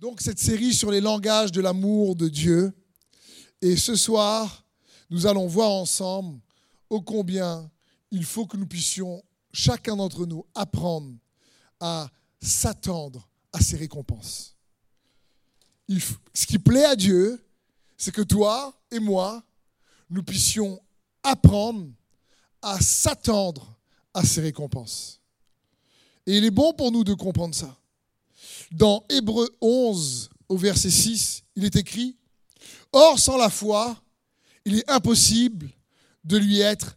donc cette série sur les langages de l'amour de Dieu. Et ce soir, nous allons voir ensemble ô combien il faut que nous puissions, chacun d'entre nous, apprendre à s'attendre à ses récompenses. ce qui plaît à Dieu, c'est que toi et moi, nous puissions apprendre à s'attendre à ses récompenses. Et il est bon pour nous de comprendre ça. Dans Hébreu 11, au verset 6, il est écrit, Or, sans la foi, il est impossible de lui être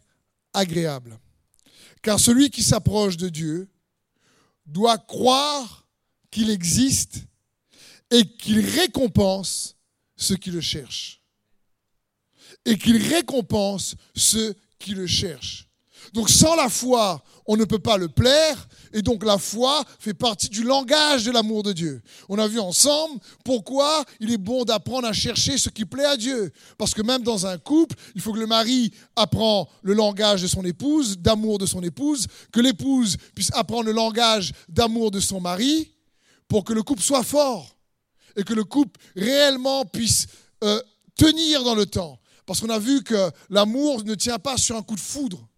agréable. Car celui qui s'approche de Dieu doit croire qu'il existe et qu'il récompense ceux qui le cherchent. Et qu'il récompense ceux qui le cherchent. Donc sans la foi, on ne peut pas le plaire. Et donc la foi fait partie du langage de l'amour de Dieu. On a vu ensemble pourquoi il est bon d'apprendre à chercher ce qui plaît à Dieu. Parce que même dans un couple, il faut que le mari apprend le langage de son épouse, d'amour de son épouse, que l'épouse puisse apprendre le langage d'amour de son mari, pour que le couple soit fort et que le couple réellement puisse euh, tenir dans le temps. Parce qu'on a vu que l'amour ne tient pas sur un coup de foudre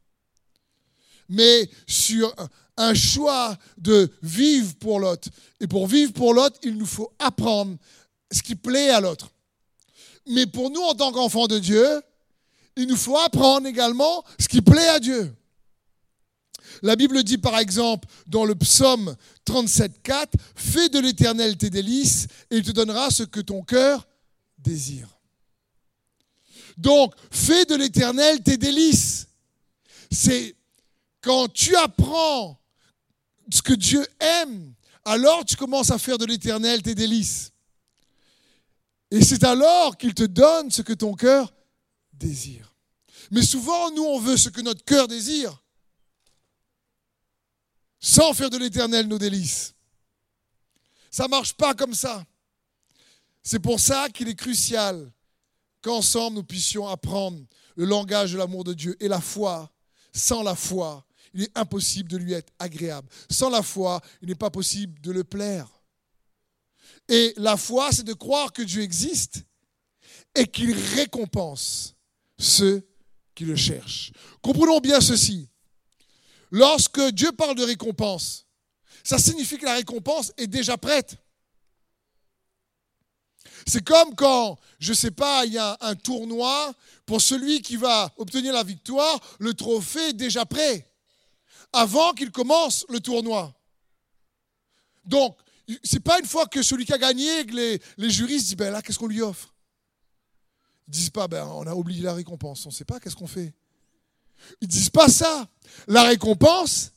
mais sur un choix de vivre pour l'autre. Et pour vivre pour l'autre, il nous faut apprendre ce qui plaît à l'autre. Mais pour nous, en tant qu'enfants de Dieu, il nous faut apprendre également ce qui plaît à Dieu. La Bible dit par exemple dans le psaume 37.4, Fais de l'éternel tes délices et il te donnera ce que ton cœur désire. Donc, fais de l'éternel tes délices. C'est quand tu apprends ce que Dieu aime, alors tu commences à faire de l'éternel tes délices. Et c'est alors qu'il te donne ce que ton cœur désire. Mais souvent, nous, on veut ce que notre cœur désire, sans faire de l'éternel nos délices. Ça ne marche pas comme ça. C'est pour ça qu'il est crucial qu'ensemble nous puissions apprendre le langage de l'amour de Dieu et la foi. Sans la foi, il est impossible de lui être agréable. Sans la foi, il n'est pas possible de le plaire. Et la foi, c'est de croire que Dieu existe et qu'il récompense ceux qui le cherchent. Comprenons bien ceci. Lorsque Dieu parle de récompense, ça signifie que la récompense est déjà prête. C'est comme quand, je ne sais pas, il y a un tournoi, pour celui qui va obtenir la victoire, le trophée est déjà prêt avant qu'il commence le tournoi. Donc, c'est pas une fois que celui qui a gagné que les, les jurys disent ben là, qu'est-ce qu'on lui offre? Ils disent pas ben on a oublié la récompense, on ne sait pas qu'est-ce qu'on fait? Ils disent pas ça. La récompense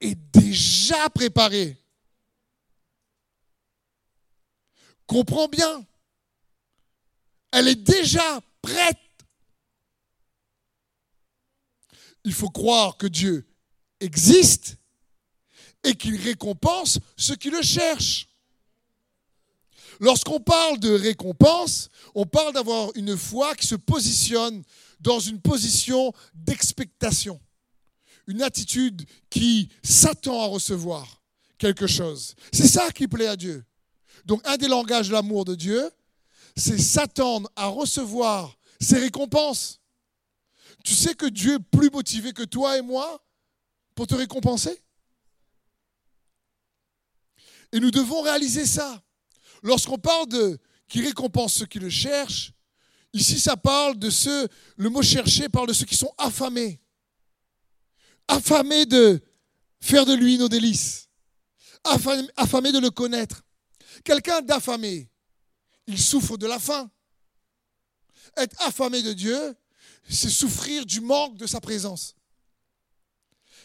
est déjà préparée. Comprends bien. Elle est déjà prête. Il faut croire que Dieu existe et qu'il récompense ceux qui le cherchent. Lorsqu'on parle de récompense, on parle d'avoir une foi qui se positionne dans une position d'expectation, une attitude qui s'attend à recevoir quelque chose. C'est ça qui plaît à Dieu. Donc un des langages de l'amour de Dieu, c'est s'attendre à recevoir ses récompenses. Tu sais que Dieu est plus motivé que toi et moi pour te récompenser. Et nous devons réaliser ça. Lorsqu'on parle de qui récompense ceux qui le cherchent, ici ça parle de ceux, le mot chercher parle de ceux qui sont affamés. Affamés de faire de lui nos délices. Affamés de le connaître. Quelqu'un d'affamé, il souffre de la faim. Être affamé de Dieu, c'est souffrir du manque de sa présence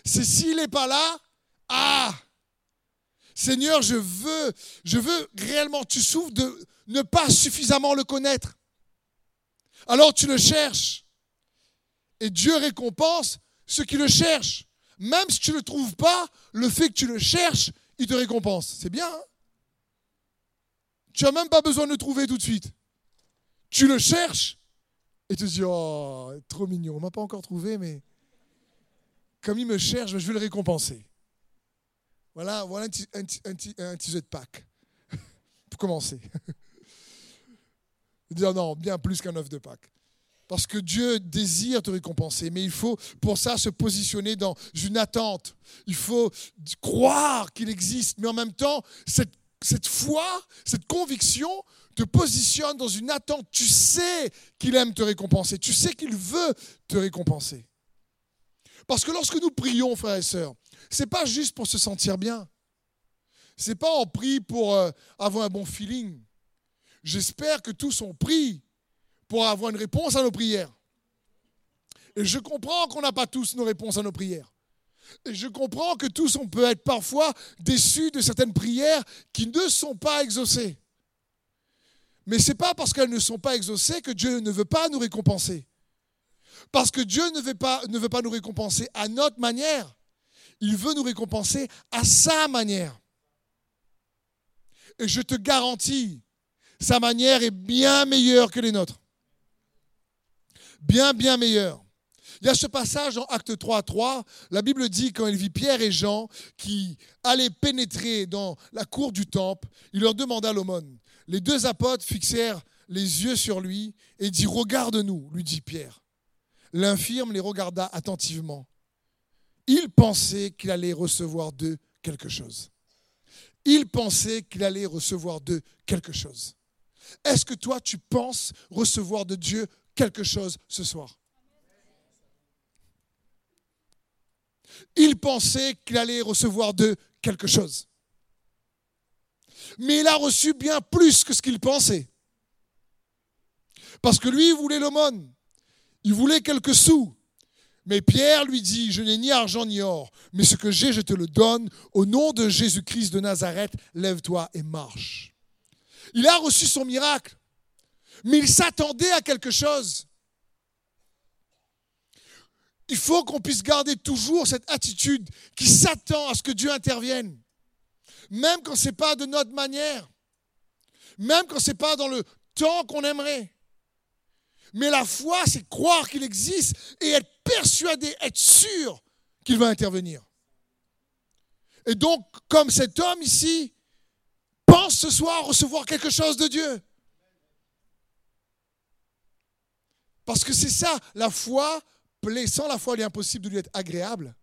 c'est s'il n'est pas là, ah, Seigneur, je veux, je veux réellement, tu souffres de ne pas suffisamment le connaître. Alors tu le cherches. Et Dieu récompense ceux qui le cherchent. Même si tu ne le trouves pas, le fait que tu le cherches, il te récompense. C'est bien. Hein? Tu n'as même pas besoin de le trouver tout de suite. Tu le cherches et tu te dis, oh, trop mignon. On ne m'a pas encore trouvé, mais comme il me cherche, je vais le récompenser. Voilà, voilà un, teaser de Pâques. pour commencer. Dire non, bien plus qu'un œuf de Pâques. Parce que Dieu désire te récompenser, mais il faut pour ça se positionner dans une attente. Il faut croire qu'il existe, mais en même temps, cette foi, cette conviction te positionne dans une attente. Tu sais qu'il aime te récompenser, tu sais qu'il veut te récompenser. Parce que lorsque nous prions, frères et sœurs, ce n'est pas juste pour se sentir bien. Ce n'est pas en prie pour euh, avoir un bon feeling. J'espère que tous ont pris pour avoir une réponse à nos prières. Et je comprends qu'on n'a pas tous nos réponses à nos prières. Et je comprends que tous, on peut être parfois déçus de certaines prières qui ne sont pas exaucées. Mais ce n'est pas parce qu'elles ne sont pas exaucées que Dieu ne veut pas nous récompenser. Parce que Dieu ne veut, pas, nous récompenser à notre manière. Il veut nous récompenser à sa manière. Et je te garantis, sa manière est bien meilleure que les nôtres bien, bien meilleur. Il y a ce passage dans Acte 3 3, la Bible dit quand il vit Pierre et Jean qui allaient pénétrer dans la cour du temple, il leur demanda l'aumône. Les deux apôtres fixèrent les yeux sur lui et dit Regarde-nous, lui dit Pierre. L'infirme les regarda attentivement. Il pensait qu'il allait recevoir d'eux quelque chose. Il pensait qu'il allait recevoir d'eux quelque chose. Est-ce que toi, tu penses recevoir de Dieu quelque chose ce soir? Il pensait qu'il allait recevoir de quelque chose. Mais il a reçu bien plus que ce qu'il pensait. Parce que lui, il voulait l'aumône. Il voulait quelques sous. Mais Pierre lui dit, je n'ai ni argent ni or, mais ce que j'ai, je te le donne. Au nom de Jésus-Christ de Nazareth, lève-toi et marche. Il a reçu son miracle mais il s'attendait à quelque chose. Il faut qu'on puisse garder toujours cette attitude qui s'attend à ce que Dieu intervienne, même quand ce n'est pas de notre manière, même quand ce n'est pas dans le temps qu'on aimerait. Mais la foi, c'est croire qu'il existe et être persuadé, être sûr qu'il va intervenir. Et donc, comme cet homme ici pense ce soir recevoir quelque chose de Dieu, Parce que c'est ça, la foi. Sans la foi, il est impossible de lui être agréable.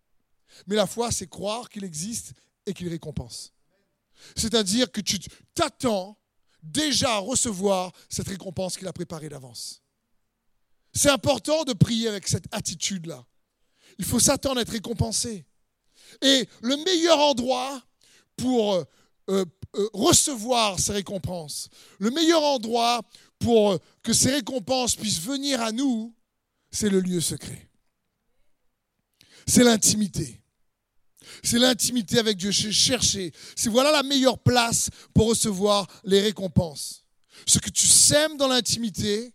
Mais la foi, c'est croire qu'il existe et qu'il récompense. C'est-à-dire que tu t'attends déjà à recevoir cette récompense qu'il a préparée d'avance. C'est important de prier avec cette attitude-là. Il faut s'attendre à être récompensé. Et le meilleur endroit pour euh, euh, recevoir ces récompenses, le meilleur endroit pour que ces récompenses puissent venir à nous, c'est le lieu secret. C'est l'intimité. C'est l'intimité avec Dieu. Chercher. C'est voilà la meilleure place pour recevoir les récompenses. Ce que tu sèmes dans l'intimité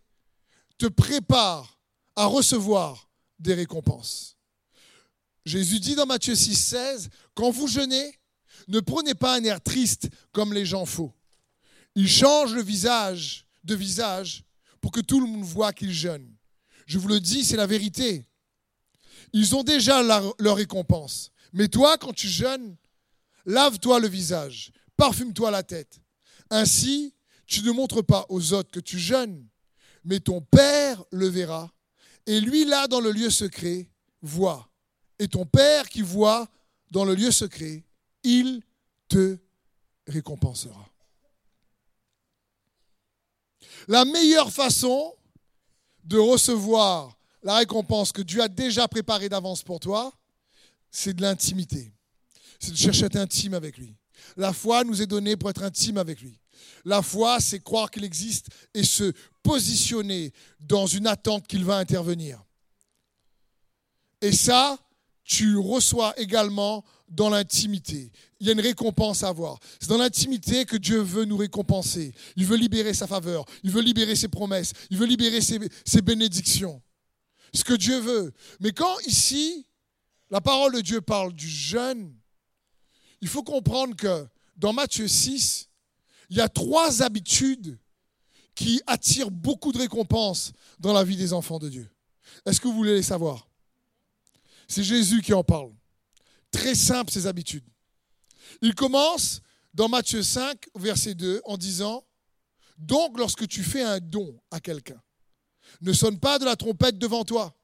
te prépare à recevoir des récompenses. Jésus dit dans Matthieu 6, 16, quand vous jeûnez, ne prenez pas un air triste comme les gens faux. Ils changent le visage de visage pour que tout le monde voit qu'ils jeûnent. Je vous le dis, c'est la vérité. Ils ont déjà leur récompense. Mais toi, quand tu jeûnes, lave-toi le visage, parfume-toi la tête. Ainsi, tu ne montres pas aux autres que tu jeûnes, mais ton Père le verra. Et lui, là, dans le lieu secret, voit. Et ton Père qui voit dans le lieu secret, il te récompensera. La meilleure façon de recevoir la récompense que Dieu a déjà préparée d'avance pour toi, c'est de l'intimité. C'est de chercher à être intime avec lui. La foi nous est donnée pour être intime avec lui. La foi, c'est croire qu'il existe et se positionner dans une attente qu'il va intervenir. Et ça, tu reçois également dans l'intimité. Il y a une récompense à avoir. C'est dans l'intimité que Dieu veut nous récompenser. Il veut libérer sa faveur. Il veut libérer ses promesses. Il veut libérer ses, ses bénédictions. Ce que Dieu veut. Mais quand ici, la parole de Dieu parle du jeûne, il faut comprendre que dans Matthieu 6, il y a trois habitudes qui attirent beaucoup de récompenses dans la vie des enfants de Dieu. Est-ce que vous voulez les savoir? C'est Jésus qui en parle. Très simple, ces habitudes. Il commence dans Matthieu 5, verset 2, en disant, Donc lorsque tu fais un don à quelqu'un, ne sonne pas de la trompette devant toi,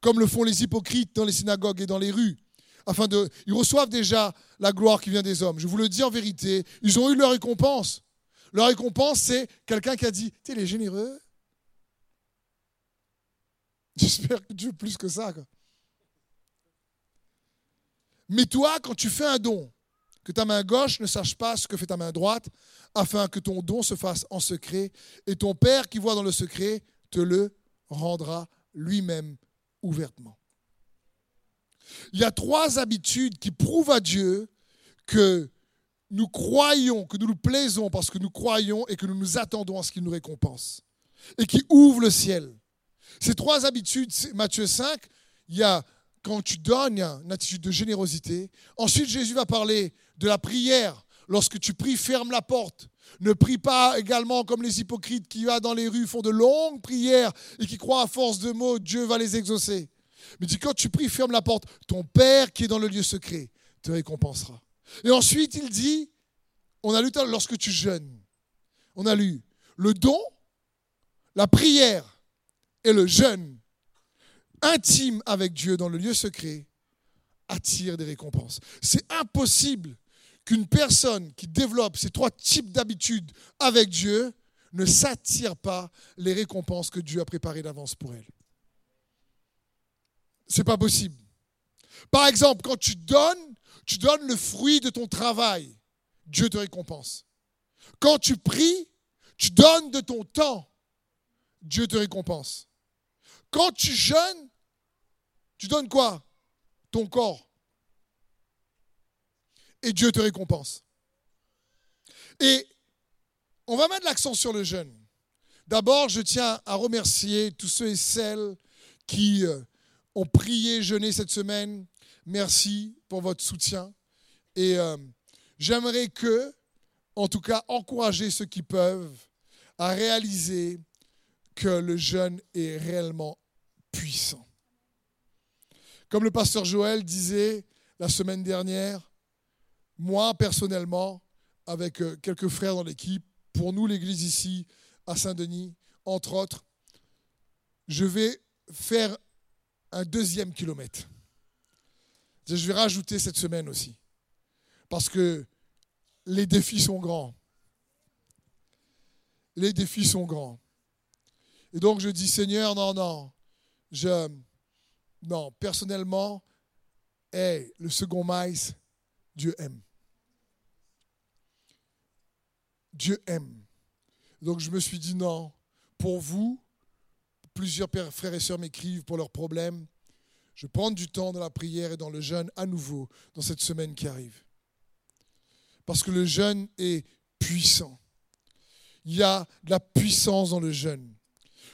comme le font les hypocrites dans les synagogues et dans les rues, afin de... Ils reçoivent déjà la gloire qui vient des hommes. Je vous le dis en vérité, ils ont eu leur récompense. Leur récompense, c'est quelqu'un qui a dit, tu es généreux. J'espère que tu veux plus que ça. Mais toi, quand tu fais un don, que ta main gauche ne sache pas ce que fait ta main droite, afin que ton don se fasse en secret, et ton Père qui voit dans le secret te le rendra lui-même ouvertement. Il y a trois habitudes qui prouvent à Dieu que nous croyons, que nous nous plaisons parce que nous croyons et que nous nous attendons à ce qu'il nous récompense et qui ouvrent le ciel. Ces trois habitudes, Matthieu 5, il y a quand tu donnes, une attitude de générosité. Ensuite, Jésus va parler de la prière. Lorsque tu pries, ferme la porte. Ne prie pas également comme les hypocrites qui, dans les rues, font de longues prières et qui croient à force de mots, Dieu va les exaucer. Mais dit, quand tu pries, ferme la porte. Ton Père qui est dans le lieu secret te récompensera. Et ensuite, il dit, on a lu lorsque tu jeûnes, on a lu le don, la prière et le jeûne intime avec Dieu dans le lieu secret attire des récompenses. C'est impossible qu'une personne qui développe ces trois types d'habitudes avec Dieu ne s'attire pas les récompenses que Dieu a préparées d'avance pour elle. C'est pas possible. Par exemple, quand tu donnes, tu donnes le fruit de ton travail, Dieu te récompense. Quand tu pries, tu donnes de ton temps, Dieu te récompense. Quand tu jeûnes, tu donnes quoi? Ton corps. Et Dieu te récompense. Et on va mettre l'accent sur le jeûne. D'abord, je tiens à remercier tous ceux et celles qui euh, ont prié, jeûné cette semaine. Merci pour votre soutien. Et euh, j'aimerais que, en tout cas, encourager ceux qui peuvent à réaliser que le jeûne est réellement puissant. Comme le pasteur Joël disait la semaine dernière, moi personnellement, avec euh, quelques frères dans l'équipe, pour nous l'église ici à Saint-Denis, entre autres, je vais faire un deuxième kilomètre. Je vais rajouter cette semaine aussi. Parce que les défis sont grands. Les défis sont grands. Et donc je dis, Seigneur, non, non, non, personnellement, le second maïs, Dieu aime. Dieu aime. Donc je me suis dit, non, pour vous, plusieurs frères et sœurs m'écrivent pour leurs problèmes. Je prends du temps dans la prière et dans le jeûne à nouveau dans cette semaine qui arrive. Parce que le jeûne est puissant. Il y a de la puissance dans le jeûne.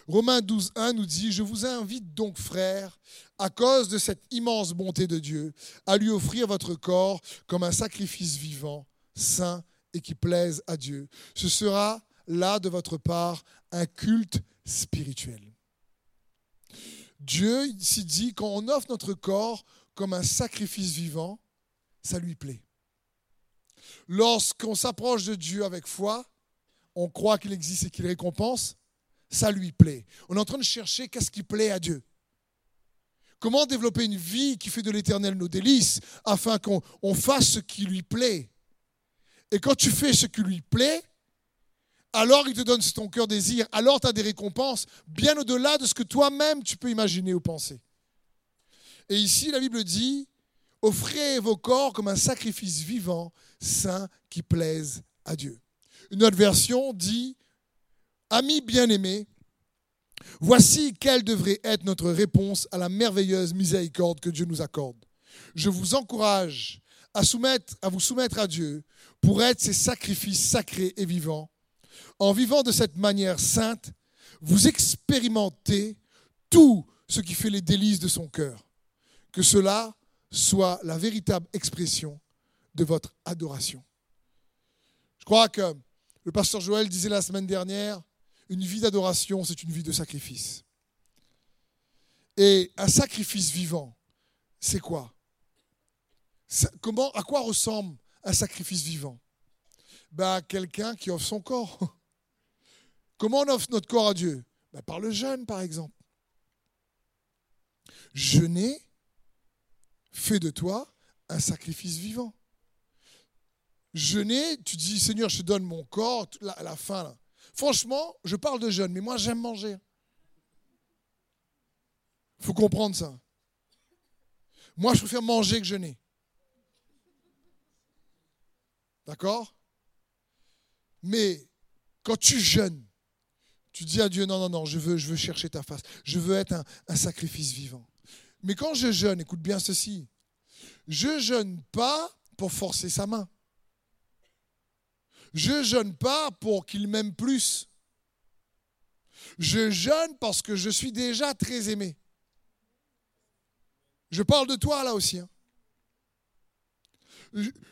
Romains 12, 1 nous dit, je vous invite donc, frères, à cause de cette immense bonté de Dieu, à lui offrir votre corps comme un sacrifice vivant, saint et qui plaise à Dieu. Ce sera là de votre part un culte spirituel. Dieu ici dit, quand on offre notre corps comme un sacrifice vivant, ça lui plaît. Lorsqu'on s'approche de Dieu avec foi, on croit qu'il existe et qu'il récompense, ça lui plaît. On est en train de chercher qu'est-ce qui plaît à Dieu. Comment développer une vie qui fait de l'éternel nos délices afin qu'on fasse ce qui lui plaît? Et quand tu fais ce qui lui plaît, alors il te donne ton cœur désire, alors tu as des récompenses bien au-delà de ce que toi-même tu peux imaginer ou penser. Et ici, la Bible dit, offrez vos corps comme un sacrifice vivant, saint, qui plaise à Dieu. Une autre version dit, Amis bien-aimés, voici quelle devrait être notre réponse à la merveilleuse miséricorde que Dieu nous accorde. Je vous encourage à, à vous soumettre à Dieu pour être ses sacrifices sacrés et vivants. En vivant de cette manière sainte, vous expérimentez tout ce qui fait les délices de son cœur. Que cela soit la véritable expression de votre adoration. Je crois que le pasteur Joël disait la semaine dernière, une vie d'adoration, c'est une vie de sacrifice. Et un sacrifice vivant, c'est quoi? Comment, À quoi ressemble un sacrifice vivant? Bah, Quelqu'un qui offre son corps. Comment on offre notre corps à Dieu? Bah, Par le jeûne, par exemple. Jeûner fait de toi un sacrifice vivant. Jeûner, tu dis Seigneur, je te donne mon corps à la fin. Là. Franchement, je parle de jeûne, mais moi j'aime manger. Il faut comprendre ça. Moi, je préfère manger que jeûner. D'accord? Mais quand tu jeûnes, tu dis à Dieu, non, non, non, je veux, je veux chercher ta face. Je veux être un, sacrifice vivant. Mais quand je jeûne, écoute bien ceci, je jeûne pas pour forcer sa main. Je jeûne pas pour qu'il m'aime plus. Je jeûne parce que je suis déjà très aimé. Je parle de toi là aussi. Hein.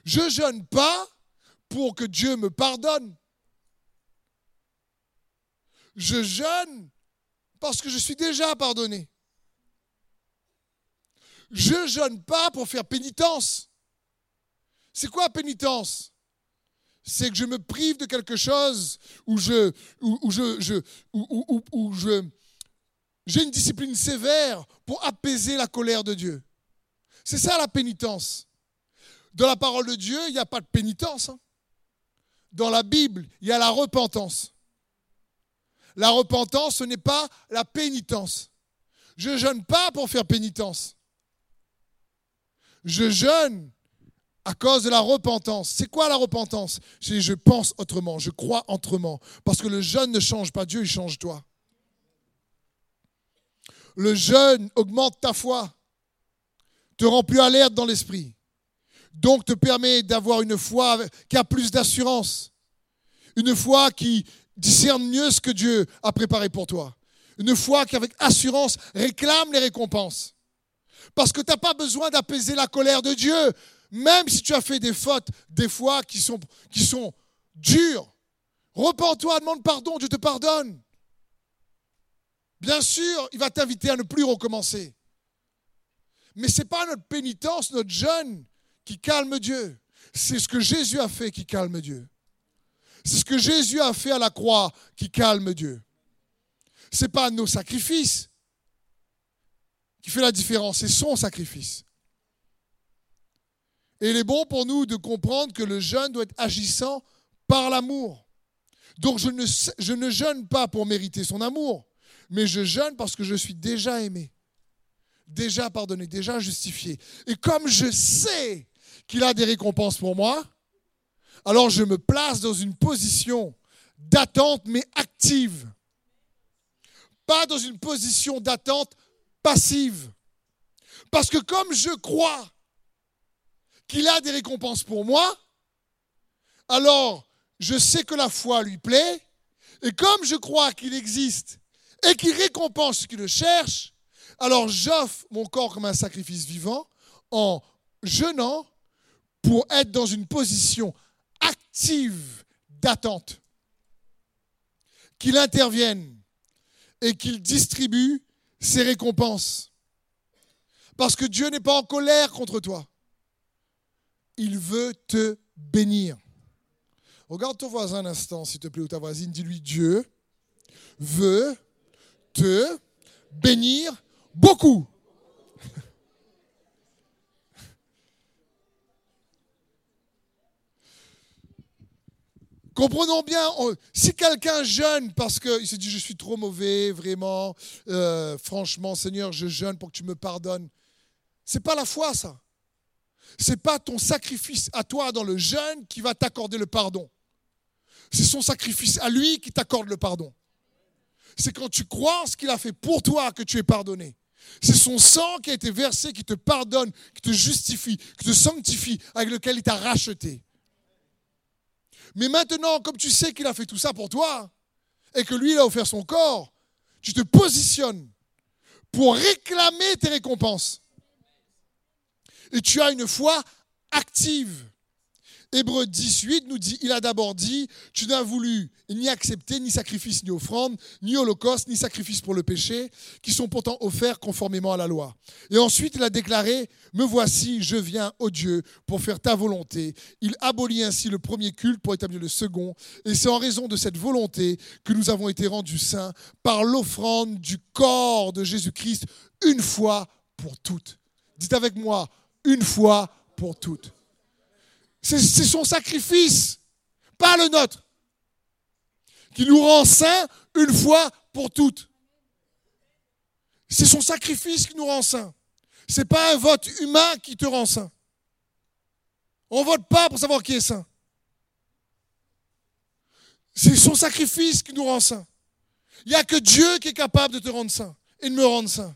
Je jeûne pas pour que Dieu me pardonne. Je jeûne parce que je suis déjà pardonné. Je jeûne pas pour faire pénitence. C'est quoi pénitence? C'est que je me prive de quelque chose où je, je, je, j'ai une discipline sévère pour apaiser la colère de Dieu. C'est ça la pénitence. Dans la parole de Dieu, il n'y a pas de pénitence. Hein. Dans la Bible, il y a la repentance. La repentance, ce n'est pas la pénitence. Je ne jeûne pas pour faire pénitence. Je jeûne à cause de la repentance. C'est quoi la repentance? C'est je pense autrement, je crois autrement. Parce que le jeûne ne change pas Dieu, il change toi. Le jeûne augmente ta foi, te rend plus alerte dans l'esprit. Donc te permet d'avoir une foi qui a plus d'assurance. Une foi qui discerne mieux ce que Dieu a préparé pour toi. Une foi qui avec assurance réclame les récompenses. Parce que tu n'as pas besoin d'apaiser la colère de Dieu, même si tu as fait des fautes, des fois qui sont, dures. Repends-toi, demande pardon, Dieu te pardonne. Bien sûr, il va t'inviter à ne plus recommencer. Mais ce n'est pas notre pénitence, notre jeûne qui calme Dieu. C'est ce que Jésus a fait qui calme Dieu. C'est ce que Jésus a fait à la croix qui calme Dieu. Ce n'est pas nos sacrifices, qui fait la différence, c'est son sacrifice. Et il est bon pour nous de comprendre que le jeûne doit être agissant par l'amour. Donc je ne, je ne jeûne pas pour mériter son amour, mais je jeûne parce que je suis déjà aimé, déjà pardonné, déjà justifié. Et comme je sais qu'il a des récompenses pour moi, alors je me place dans une position d'attente mais active. Pas dans une position d'attente passive. Parce que comme je crois qu'il a des récompenses pour moi, alors je sais que la foi lui plaît, et comme je crois qu'il existe et qu'il récompense ce qui le cherche, alors j'offre mon corps comme un sacrifice vivant en jeûnant pour être dans une position d'attente. Qu'il intervienne et qu'il distribue ses récompenses. Parce que Dieu n'est pas en colère contre toi. Il veut te bénir. Regarde ton voisin un instant, s'il te plaît, ou ta voisine. Dis-lui, Dieu veut te bénir beaucoup. Comprenons bien, si quelqu'un jeûne parce qu'il se dit je suis trop mauvais, vraiment, euh, franchement Seigneur, je jeûne pour que tu me pardonnes, c'est pas la foi ça. C'est pas ton sacrifice à toi dans le jeûne qui va t'accorder le pardon. C'est son sacrifice à lui qui t'accorde le pardon. C'est quand tu crois en ce qu'il a fait pour toi que tu es pardonné. C'est son sang qui a été versé qui te pardonne, qui te justifie, qui te sanctifie, avec lequel il t'a racheté. Mais maintenant, comme tu sais qu'il a fait tout ça pour toi, et que lui, il a offert son corps, tu te positionnes pour réclamer tes récompenses. Et tu as une foi active. Hébreu 18 nous dit, il a d'abord dit, tu n'as voulu ni accepter ni sacrifice ni offrande, ni holocauste, ni sacrifice pour le péché, qui sont pourtant offerts conformément à la loi. Et ensuite, il a déclaré, me voici, je viens, ô Dieu, pour faire ta volonté. Il abolit ainsi le premier culte pour établir le second. Et c'est en raison de cette volonté que nous avons été rendus saints par l'offrande du corps de Jésus-Christ une fois pour toutes. Dites avec moi, une fois pour toutes. C'est son sacrifice, pas le nôtre, qui nous rend saints une fois pour toutes. C'est son sacrifice qui nous rend saints. Ce n'est pas un vote humain qui te rend saint. On ne vote pas pour savoir qui est saint. C'est son sacrifice qui nous rend saint. Il n'y a que Dieu qui est capable de te rendre saint et de me rendre saint.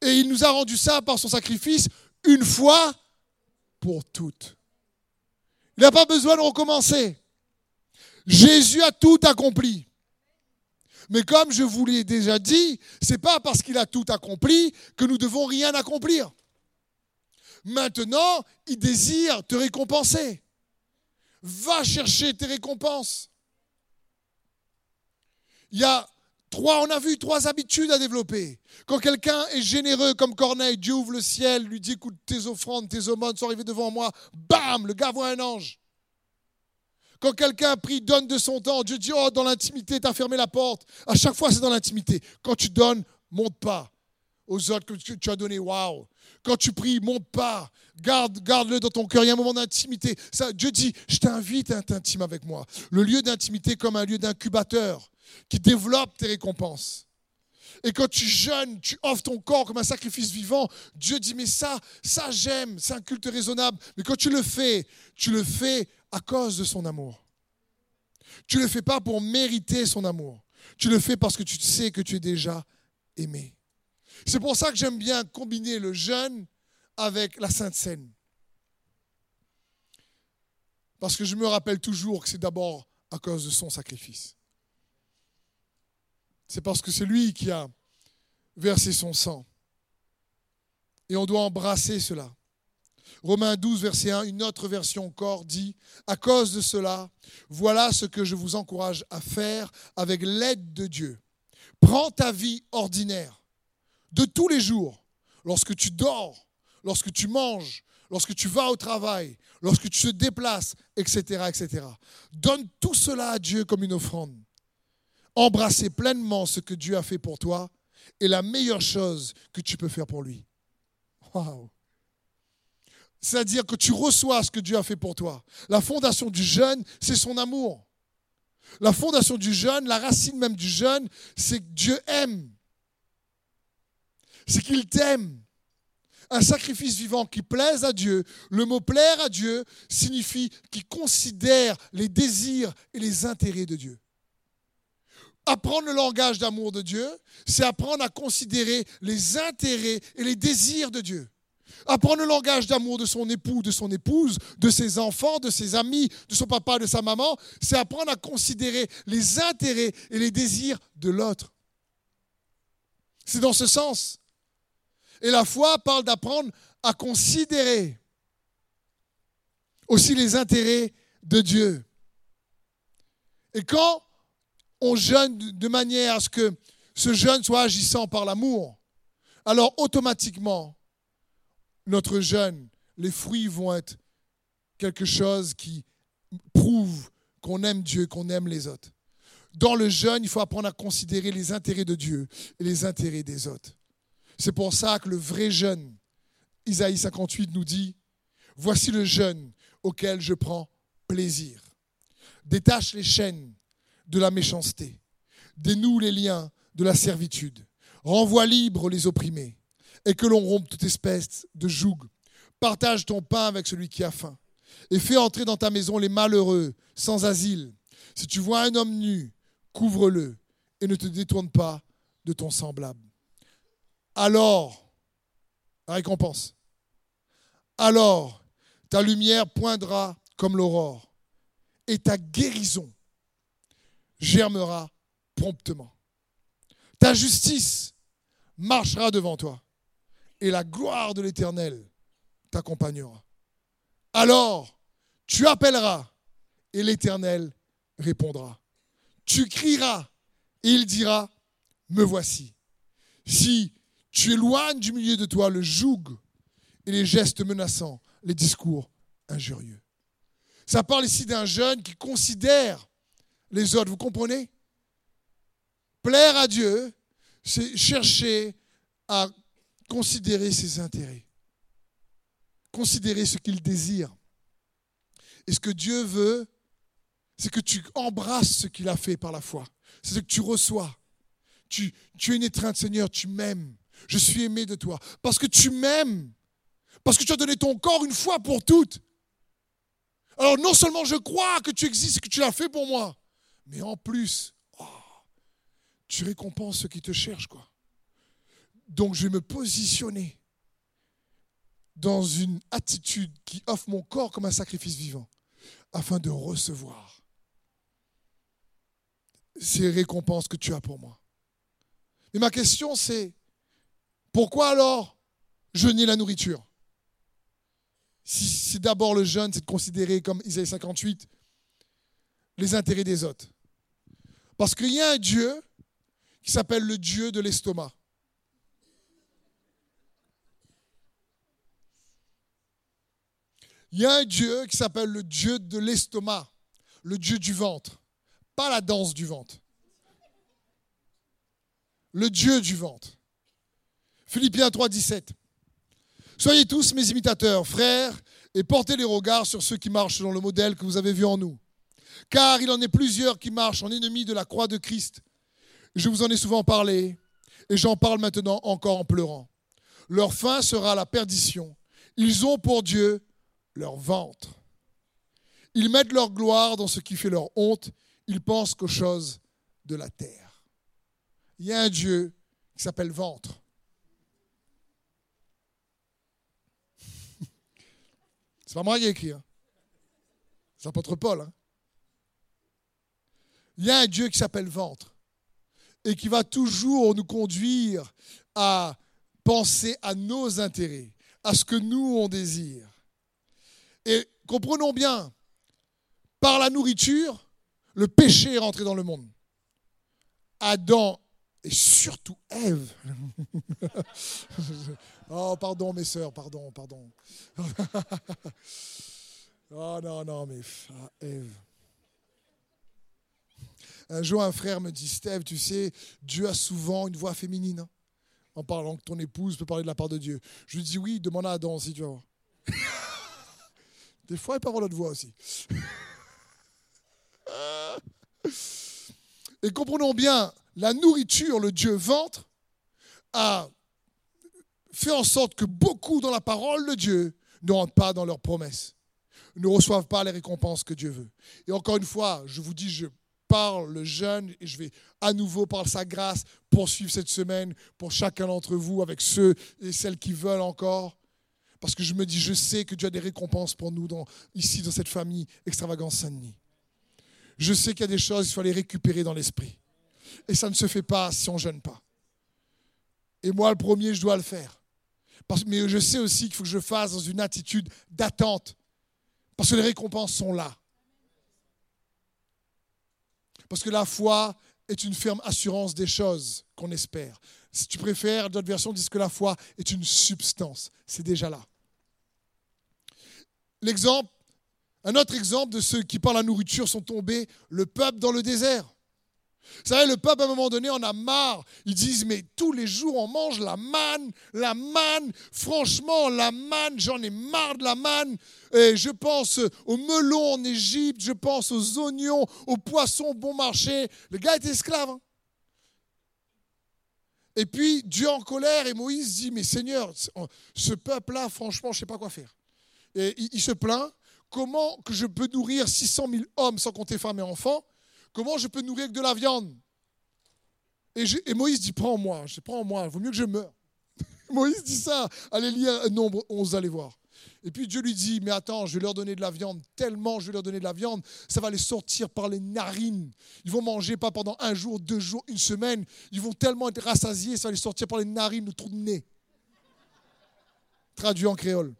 Et il nous a rendu saints par son sacrifice une fois pour toutes. Il n'a pas besoin de recommencer. Jésus a tout accompli. Mais comme je vous l'ai déjà dit, ce n'est pas parce qu'il a tout accompli que nous devons rien accomplir. Maintenant, il désire te récompenser. Va chercher tes récompenses. Il y a trois, on a vu trois habitudes à développer. Quand quelqu'un est généreux comme Corneille, Dieu ouvre le ciel, lui dit écoute, tes offrandes, tes aumônes sont arrivées devant moi, bam, le gars voit un ange. Quand quelqu'un prie, donne de son temps, Dieu dit oh, dans l'intimité, tu as fermé la porte. À chaque fois, c'est dans l'intimité. Quand tu donnes, monte pas aux autres que tu as donné, waouh. Quand tu pries, monte pas. Garde, garde-le dans ton cœur. Il y a un moment d'intimité. Dieu dit, je t'invite à être intime avec moi. Le lieu d'intimité comme un lieu d'incubateur qui développe tes récompenses. Et quand tu jeûnes, tu offres ton corps comme un sacrifice vivant, Dieu dit, mais ça, ça j'aime, c'est un culte raisonnable. Mais quand tu le fais, tu le fais à cause de son amour. Tu ne le fais pas pour mériter son amour. Tu le fais parce que tu sais que tu es déjà aimé. C'est pour ça que j'aime bien combiner le jeûne avec la Sainte Seine. Parce que je me rappelle toujours que c'est d'abord à cause de son sacrifice. C'est parce que c'est lui qui a versé son sang. Et on doit embrasser cela. Romains 12, verset 1, une autre version encore dit, à cause de cela, voilà ce que je vous encourage à faire avec l'aide de Dieu. Prends ta vie ordinaire de tous les jours, lorsque tu dors, lorsque tu manges, lorsque tu vas au travail, lorsque tu te déplaces, etc., etc. Donne tout cela à Dieu comme une offrande. Embrasser pleinement ce que Dieu a fait pour toi est la meilleure chose que tu peux faire pour lui. Waouh! C'est-à-dire que tu reçois ce que Dieu a fait pour toi. La fondation du jeûne, c'est son amour. La fondation du jeûne, la racine même du jeûne, c'est que Dieu aime. C'est qu'il t'aime. Un sacrifice vivant qui plaise à Dieu. Le mot plaire à Dieu signifie qu'il considère les désirs et les intérêts de Dieu. Apprendre le langage d'amour de Dieu, c'est apprendre à considérer les intérêts et les désirs de Dieu. Apprendre le langage d'amour de son époux, de son épouse, de ses enfants, de ses amis, de son papa, de sa maman, c'est apprendre à considérer les intérêts et les désirs de l'autre. C'est dans ce sens. Et la foi parle d'apprendre à considérer aussi les intérêts de Dieu. Et quand on jeûne de manière à ce que ce jeûne soit agissant par l'amour, alors automatiquement, notre jeûne, les fruits vont être quelque chose qui prouve qu'on aime Dieu, qu'on aime les autres. Dans le jeûne, il faut apprendre à considérer les intérêts de Dieu et les intérêts des autres. C'est pour ça que le vrai jeûne, Isaïe 58 nous dit, voici le jeûne auquel je prends plaisir. Détache les chaînes de la méchanceté, dénoue les liens de la servitude, renvoie libre les opprimés, et que l'on rompe toute espèce de joug. Partage ton pain avec celui qui a faim, et fais entrer dans ta maison les malheureux, sans asile. Si tu vois un homme nu, couvre-le, et ne te détourne pas de ton semblable. Alors, récompense, alors ta lumière poindra comme l'aurore, et ta guérison germera promptement. Ta justice marchera devant toi et la gloire de l'Éternel t'accompagnera. Alors Tu appelleras et l'Éternel répondra. Tu crieras et il dira, me voici. Si tu éloignes du milieu de toi le joug et les gestes menaçants, les discours injurieux. Ça parle ici d'un jeune qui considère les autres, vous comprenez? Plaire à Dieu, c'est chercher à considérer ses intérêts, considérer ce qu'il désire. Et ce que Dieu veut, c'est que tu embrasses ce qu'il a fait par la foi. C'est ce que tu reçois. Tu, es une étreinte, Seigneur, tu m'aimes. Je suis aimé de toi. Parce que tu m'aimes. Parce que tu as donné ton corps une fois pour toutes. Alors non seulement je crois que tu existes que tu l'as fait pour moi, mais en plus, oh, tu récompenses ceux qui te cherchent. Quoi. Donc je vais me positionner dans une attitude qui offre mon corps comme un sacrifice vivant, afin de recevoir ces récompenses que tu as pour moi. Mais ma question c'est, pourquoi alors jeûner la nourriture? Si c'est d'abord le jeûne, c'est de considérer comme Isaïe 58 les intérêts des autres. Parce qu'il y a un Dieu qui s'appelle le Dieu de l'estomac. Il y a un Dieu qui s'appelle le Dieu de l'estomac, le Dieu du ventre, pas la danse du ventre. Le Dieu du ventre. Philippiens 3, 17. Soyez tous mes imitateurs, frères, et portez les regards sur ceux qui marchent selon le modèle que vous avez vu en nous. Car il en est plusieurs qui marchent en ennemis de la croix de Christ. Je vous en ai souvent parlé, et j'en parle maintenant encore en pleurant. Leur fin sera la perdition. Ils ont pour Dieu leur ventre. Ils mettent leur gloire dans ce qui fait leur honte. Ils pensent qu'aux choses de la terre. Il y a un Dieu qui s'appelle ventre. C'est pas moi qui ai écrit. Hein. C'est l'apôtre Paul. Hein. Il y a un Dieu qui s'appelle ventre et qui va toujours nous conduire à penser à nos intérêts, à ce que nous on désire. Et comprenons bien, par la nourriture, le péché est rentré dans le monde. Adam et surtout Ève. oh, pardon mes sœurs, pardon, pardon. oh non, non, mais Ève. Un jour, un frère me dit, Steve, tu sais, Dieu a souvent une voix féminine. Hein, en parlant que ton épouse peut parler de la part de Dieu. Je lui dis, oui, demande à Adam si tu vas voir. Des fois, peut avoir l'autre voix aussi. Et comprenons bien, la nourriture, le Dieu ventre, a fait en sorte que beaucoup dans la parole de Dieu ne rentrent pas dans leurs promesses, ne reçoivent pas les récompenses que Dieu veut. Et encore une fois, je vous dis, je parle le jeûne et je vais à nouveau par sa grâce poursuivre cette semaine pour chacun d'entre vous avec ceux et celles qui veulent encore. Parce que je me dis, je sais que Dieu a des récompenses pour nous ici dans cette famille Extravagance Saint-Denis. Je sais qu'il y a des choses, il faut les récupérer dans l'esprit. Et ça ne se fait pas si on ne jeûne pas. Et moi, le premier, je dois le faire. Mais je sais aussi qu'il faut que je fasse dans une attitude d'attente. Parce que les récompenses sont là. Parce que la foi est une ferme assurance des choses qu'on espère. Si tu préfères, d'autres versions disent que la foi est une substance. C'est déjà là. L'exemple, un autre exemple de ceux qui par la nourriture sont tombés, le peuple dans le désert. Vous savez, le peuple, à un moment donné, en a marre. Ils disent, mais tous les jours, on mange la manne, la manne. Franchement, la manne, j'en ai marre de la manne. Et je pense aux melons en Égypte, je pense aux oignons, aux poissons bon marché. Le gars est esclave. Hein. Et puis, Dieu en colère, et Moïse dit, mais Seigneur, ce peuple-là, franchement, je ne sais pas quoi faire. Et il, se plaint, comment que je peux nourrir 600 000 hommes sans compter femmes et enfants? Comment je peux nourrir avec de la viande? Et, Moïse dit, prends-moi, prends-moi, il vaut mieux que je meure. Moïse dit ça, allez lire Nombre 11, allez voir. Et puis Dieu lui dit, mais attends, je vais leur donner de la viande, tellement je vais leur donner de la viande, ça va les sortir par les narines. Ils vont manger pas pendant un jour, deux jours, une semaine. Ils vont tellement être rassasiés, ça va les sortir par les narines, le trou de nez. Traduit en créole.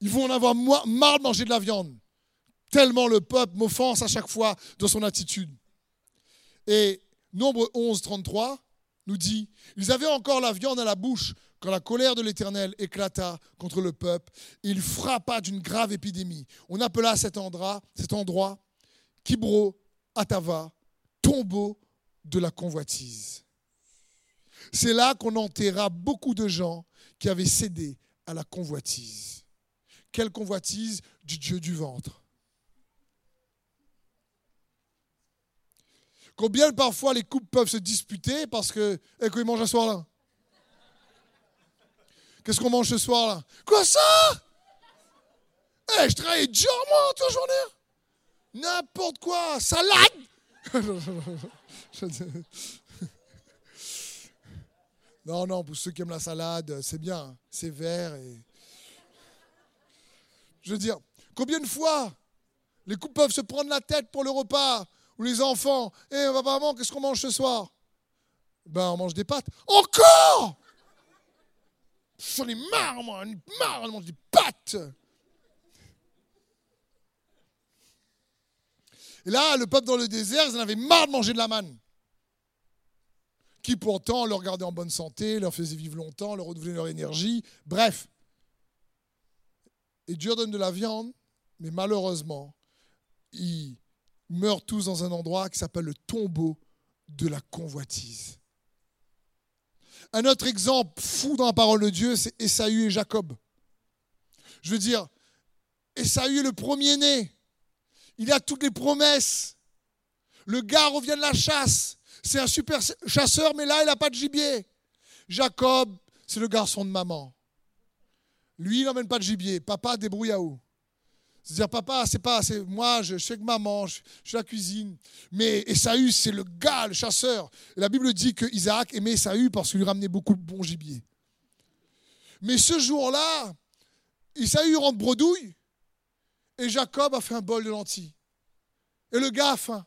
Ils vont en avoir marre de manger de la viande. Tellement le peuple m'offense à chaque fois dans son attitude. Et Nombre 11, 33 nous dit, ils avaient encore la viande à la bouche quand la colère de l'Éternel éclata contre le peuple. Il frappa d'une grave épidémie. On appela cet endroit, cet endroit Kibro Atava, tombeau de la convoitise. C'est là qu'on enterra beaucoup de gens qui avaient cédé à la convoitise. Quelle convoitise Du Dieu du ventre. Combien parfois les couples peuvent se disputer parce que, eh, quoi ils mangent ce soir là Qu'est-ce qu'on mange ce soir là Quoi ça? Eh, je travaille dur moi toute la journée. N'importe quoi, salade Non, non, pour ceux qui aiment la salade, c'est bien, c'est vert et. Je veux dire, combien de fois les couples peuvent se prendre la tête pour le repas ou les enfants, eh, papa, maman, qu'est-ce qu'on mange ce soir? Ben, on mange des pâtes. Encore J'en ai marre, moi, marre, on mange des pâtes. Et là, le peuple dans le désert, ils en avaient marre de manger de la manne. Qui pourtant leur gardait en bonne santé, leur faisait vivre longtemps, leur renouvelait leur énergie. Bref. Et Dieu donne de la viande, mais malheureusement, il meurent tous dans un endroit qui s'appelle le tombeau de la convoitise. Un autre exemple fou dans la parole de Dieu, c'est Esaü et Jacob. Je veux dire, Esaü est le premier-né. Il a toutes les promesses. Le gars revient de la chasse. C'est un super chasseur, mais là, il n'a pas de gibier. Jacob, c'est le garçon de maman. Lui, il n'emmène pas de gibier. Papa, débrouille à où? C'est-à-dire, papa, c'est pas, c'est moi, je, sais que maman, je, je suis la cuisine. Mais Esaü, c'est le gars, le chasseur. La Bible dit que Isaac aimait Esaü parce qu'il lui ramenait beaucoup de bon gibier. Mais ce jour-là, Esaü rentre bredouille et Jacob a fait un bol de lentilles. Et le gars a faim.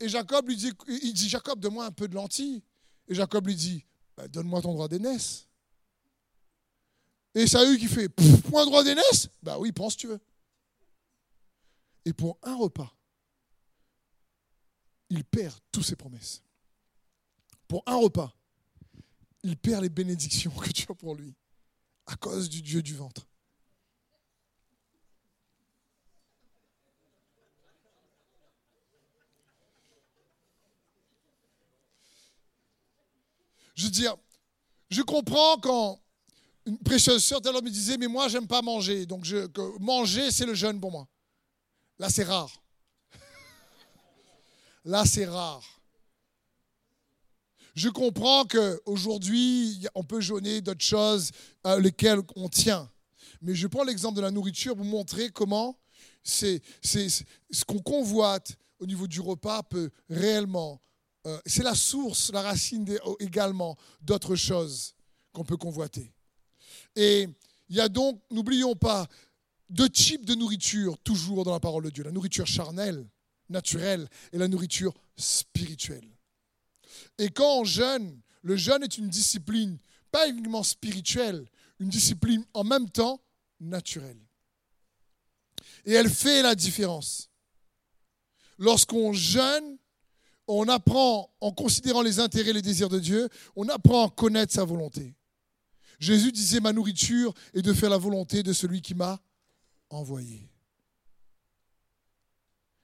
Et Jacob lui dit, il dit, Jacob, donne-moi un peu de lentilles. Et Jacob lui dit, bah, donne-moi ton droit d'aînesse. Et eu qui fait point droit d'aînesse Bah oui, pense tu veux. Et pour un repas, il perd toutes ses promesses. Pour un repas, il perd les bénédictions que tu as pour lui à cause du Dieu du ventre. Je veux dire, je comprends quand une précieuse sœur tout me disait, mais moi, j'aime pas manger. Donc, je, manger, c'est le jeûne pour moi. Là, c'est rare. Là, c'est rare. Je comprends qu'aujourd'hui, on peut jeûner d'autres choses à lesquelles on tient. Mais je prends l'exemple de la nourriture pour montrer comment c'est, ce qu'on convoite au niveau du repas peut réellement. Euh, c'est la source, la racine également d'autres choses qu'on peut convoiter. Et il y a donc, n'oublions pas, deux types de nourriture toujours dans la parole de Dieu. La nourriture charnelle, naturelle, et la nourriture spirituelle. Et quand on jeûne, le jeûne est une discipline, pas uniquement spirituelle, une discipline en même temps naturelle. Et elle fait la différence. Lorsqu'on jeûne, on apprend, en considérant les intérêts et les désirs de Dieu, on apprend à connaître sa volonté. Jésus disait, ma nourriture est de faire la volonté de celui qui m'a envoyé.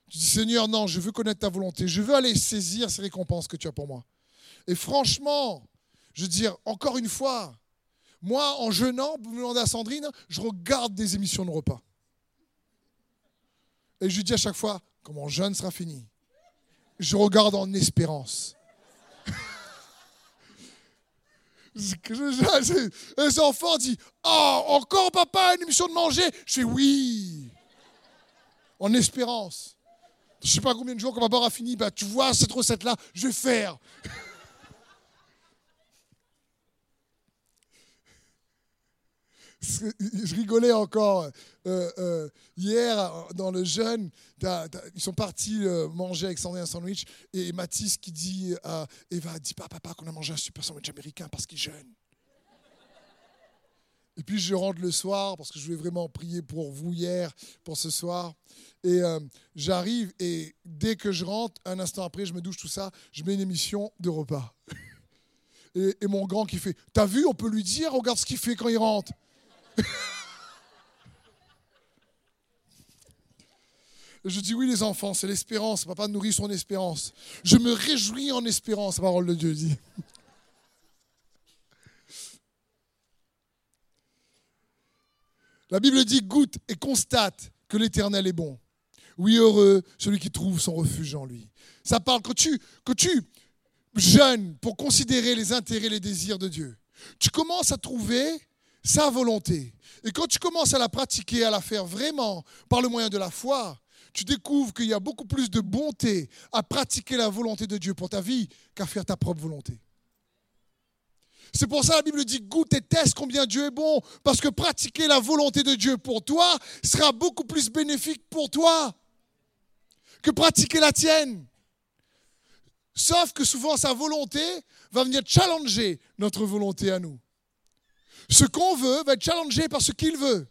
Tu dis, Seigneur, non, je veux connaître ta volonté, je veux aller saisir ces récompenses que tu as pour moi. Et franchement, je veux dire, encore une fois, moi, en jeûnant, vous me demandez à Sandrine, je regarde des émissions de repas. Et je lui dis à chaque fois, quand mon jeûne sera fini, je regarde en espérance. Les enfants disent Oh, encore papa, une émission de manger? Je fais oui. En espérance. Je ne sais pas combien de jours quand papa aura fini. Bah, tu vois, cette recette-là, je vais faire. Je rigolais encore euh, euh, hier dans le jeûne. ils sont partis euh, manger avec Sandrine un sandwich et Mathis qui dit à Eva Dis pas papa qu'on a mangé un super sandwich américain parce qu'il jeûne. Et puis je rentre le soir parce que je voulais vraiment prier pour vous hier, pour ce soir. Et j'arrive et dès que je rentre, un instant après, je me douche tout ça, je mets une émission de repas. Et mon grand qui fait, t'as vu, on peut lui dire, regarde ce qu'il fait quand il rentre. Je dis oui les enfants, c'est l'espérance. Papa nourrit son espérance. Je me réjouis en espérance, la parole de Dieu dit. La Bible dit goûte et constate que l'Éternel est bon. Oui, heureux celui qui trouve son refuge en lui. Ça parle que tu, que tu jeûnes pour considérer les intérêts, les désirs de Dieu. Tu commences à trouver sa volonté. Et quand tu commences à la pratiquer, à la faire vraiment par le moyen de la foi, tu découvres qu'il y a beaucoup plus de bonté à pratiquer la volonté de Dieu pour ta vie qu'à faire ta propre volonté. C'est pour ça la Bible dit goûte et teste combien Dieu est bon, parce que pratiquer la volonté de Dieu pour toi sera beaucoup plus bénéfique pour toi que pratiquer la tienne. Sauf que souvent sa volonté va venir challenger notre volonté à nous. Ce qu'on veut va être challengé par ce qu'il veut.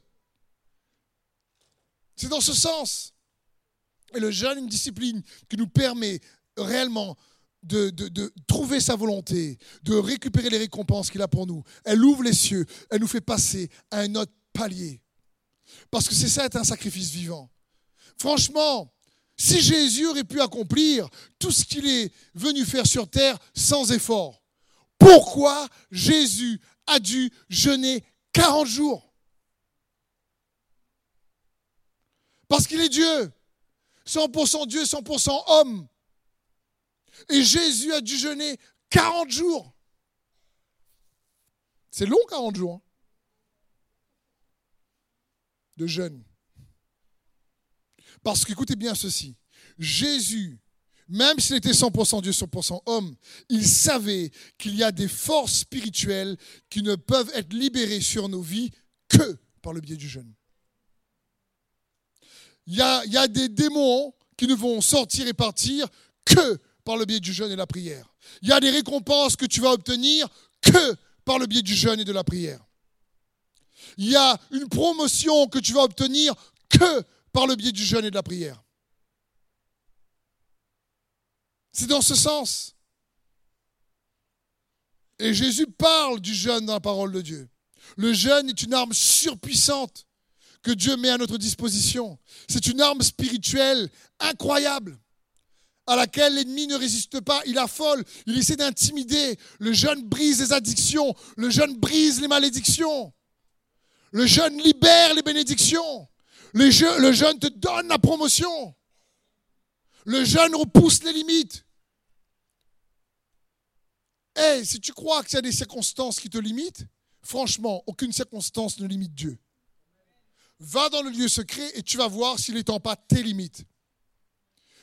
C'est dans ce sens. Et le jeûne une discipline qui nous permet réellement de, trouver sa volonté, de récupérer les récompenses qu'il a pour nous. Elle ouvre les cieux, elle nous fait passer à un autre palier. Parce que c'est ça être un sacrifice vivant. Franchement, si Jésus aurait pu accomplir tout ce qu'il est venu faire sur terre sans effort, pourquoi Jésus a dû jeûner 40 jours Parce qu'il est Dieu. 100% Dieu, 100% homme. Et Jésus a dû jeûner 40 jours. C'est long 40 jours hein, de jeûne. Parce qu'écoutez bien ceci, Jésus, même s'il était 100% Dieu, 100% homme, il savait qu'il y a des forces spirituelles qui ne peuvent être libérées sur nos vies que par le biais du jeûne. Il y a, il y a des démons qui ne vont sortir et partir que par le biais du jeûne et de la prière. Il y a des récompenses que tu vas obtenir que par le biais du jeûne et de la prière. Il y a une promotion que tu vas obtenir que par le biais du jeûne et de la prière. C'est dans ce sens. Et Jésus parle du jeûne dans la parole de Dieu. Le jeûne est une arme surpuissante que Dieu met à notre disposition. C'est une arme spirituelle incroyable à laquelle l'ennemi ne résiste pas. Il affole, il essaie d'intimider. Le jeûne brise les addictions, le jeûne brise les malédictions. Le jeûne libère les bénédictions. Le jeûne te donne la promotion. Le jeûne repousse les limites. Et si tu crois qu'il y a des circonstances qui te limitent, franchement, aucune circonstance ne limite Dieu. Va dans le lieu secret et tu vas voir s'il n'étend pas tes limites.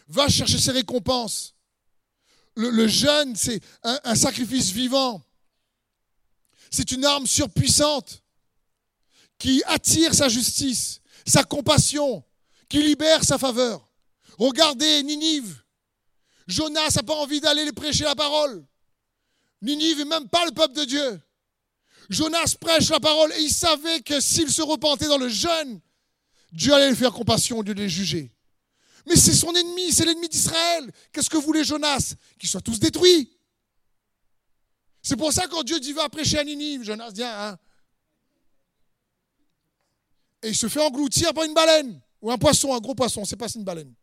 Va chercher ses récompenses. Le, jeûne, c'est un, sacrifice vivant. C'est une arme surpuissante qui attire sa justice, sa compassion, qui libère sa faveur. Regardez Ninive. Jonas n'a pas envie d'aller prêcher la parole. Ninive n'est même pas le peuple de Dieu. Jonas prêche la parole et il savait que s'il se repentait dans le jeûne, Dieu allait lui faire compassion de les juger. Mais c'est son ennemi, c'est l'ennemi d'Israël. Qu'est-ce que voulait Jonas? Qu'ils soient tous détruits. C'est pour ça que quand Dieu dit va prêcher à Ninive, Jonas dit hein. Et il se fait engloutir par une baleine ou un poisson, un gros poisson. C'est pas une baleine.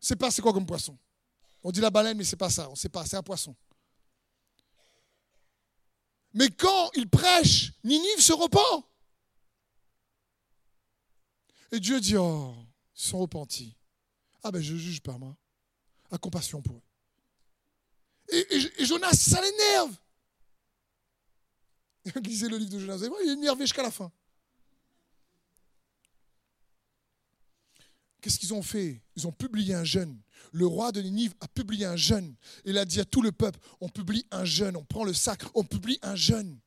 C'est pas c'est quoi comme poisson? On dit la baleine, mais c'est pas ça. On sait pas. C'est un poisson. Mais quand il prêche, Ninive se repent. Et Dieu dit, oh, ils sont repentis. Ah ben je juge pas moi. A compassion pour eux. Et, Jonas, ça l'énerve. Lisez le livre de Jonas. Il est énervé jusqu'à la fin. Qu'est-ce qu'ils ont fait? Ils ont publié un jeûne. Le roi de Ninive a publié un jeûne. Il a dit à tout le peuple, on publie un jeûne, on prend le sac, on publie un jeûne.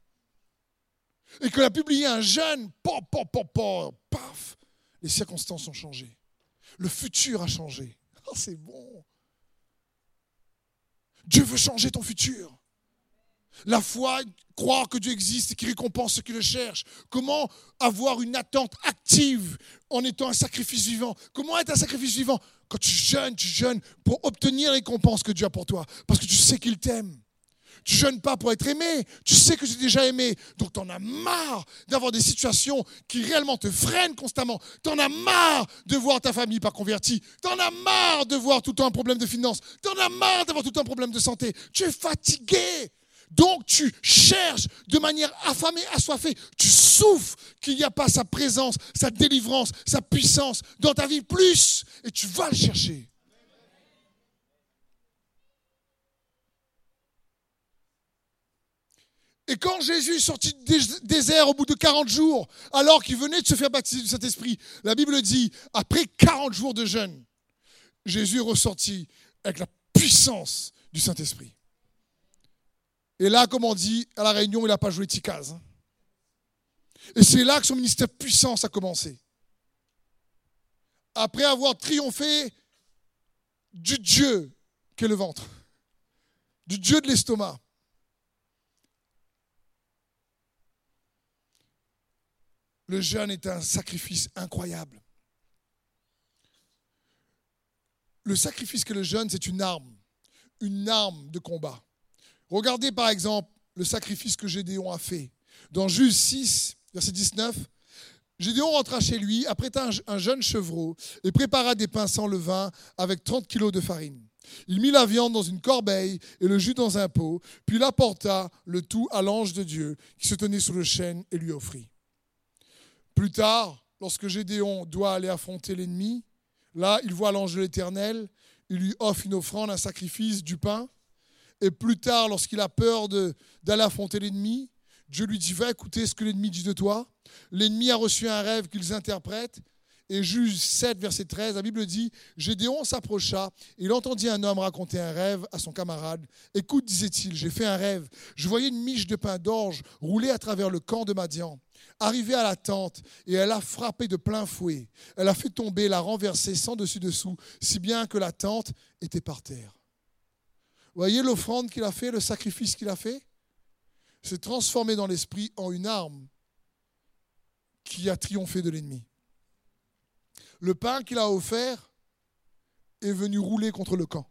Et qu'il a publié un jeûne, pop, pop, pop, paf, les circonstances ont changé. Le futur a changé. Oh, c'est bon. Dieu veut changer ton futur. La foi, croire que Dieu existe et qu'il récompense ceux qui le cherchent. Comment avoir une attente active en étant un sacrifice vivant? Comment être un sacrifice vivant? Quand tu jeûnes, tu jeûnes pour obtenir les récompenses que Dieu a pour toi. Parce que tu sais qu'il t'aime. Tu jeûnes pas pour être aimé. Tu sais que tu es déjà aimé. Donc tu en as marre d'avoir des situations qui réellement te freinent constamment. Tu en as marre de voir ta famille pas convertie. Tu en as marre de voir tout le temps un problème de finances. Tu en as marre d'avoir tout le temps un problème de santé. Tu es fatigué. Donc tu cherches de manière affamée, assoiffée. Tu souffres qu'il n'y a pas sa présence, sa délivrance, sa puissance dans ta vie plus. Et tu vas le chercher. Et quand Jésus est sorti du désert au bout de 40 jours, alors qu'il venait de se faire baptiser du Saint-Esprit, la Bible dit, après 40 jours de jeûne, Jésus est ressorti avec la puissance du Saint-Esprit. Et là, comme on dit, à la réunion, il n'a pas joué Ticaz. Hein. Et c'est là que son ministère puissance a commencé. Après avoir triomphé du Dieu qu'est le ventre, du Dieu de l'estomac. Le jeûne est un sacrifice incroyable. Le sacrifice que le jeûne, c'est une arme, une arme de combat. Regardez par exemple le sacrifice que Gédéon a fait. Dans Juge 6, verset 19, Gédéon rentra chez lui, apprêta un jeune chevreau et prépara des pains sans levain avec 30 kilos de farine. Il mit la viande dans une corbeille et le jus dans un pot, puis il apporta le tout à l'ange de Dieu qui se tenait sur le chêne et lui offrit. Plus tard, lorsque Gédéon doit aller affronter l'ennemi, là, il voit l'ange de l'Éternel, il lui offre une offrande, un sacrifice, du pain. Et plus tard, lorsqu'il a peur d'aller affronter l'ennemi, Dieu lui dit, va écouter ce que l'ennemi dit de toi. L'ennemi a reçu un rêve qu'ils interprètent. Et Juge 7, verset 13, la Bible dit, Gédéon s'approcha, il entendit un homme raconter un rêve à son camarade. Écoute, disait-il, j'ai fait un rêve. Je voyais une miche de pain d'orge rouler à travers le camp de Madian. Arrivée à la tente, et elle a frappé de plein fouet. Elle a fait tomber, l'a renversée sans dessus-dessous, si bien que la tente était par terre voyez l'offrande qu'il a fait, le sacrifice qu'il a fait C'est transformé dans l'esprit en une arme qui a triomphé de l'ennemi. Le pain qu'il a offert est venu rouler contre le camp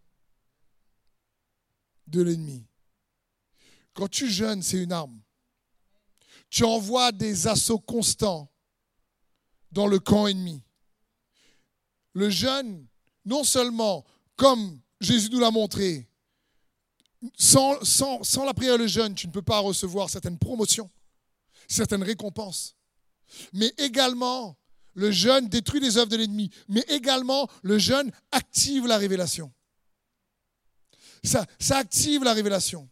de l'ennemi. Quand tu jeûnes, c'est une arme. Tu envoies des assauts constants dans le camp ennemi. Le jeûne, non seulement, comme Jésus nous l'a montré, sans, la prière et le jeûne, tu ne peux pas recevoir certaines promotions, certaines récompenses. Mais également, le jeûne détruit les œuvres de l'ennemi. Mais également, le jeûne active la révélation. Ça, ça active la révélation.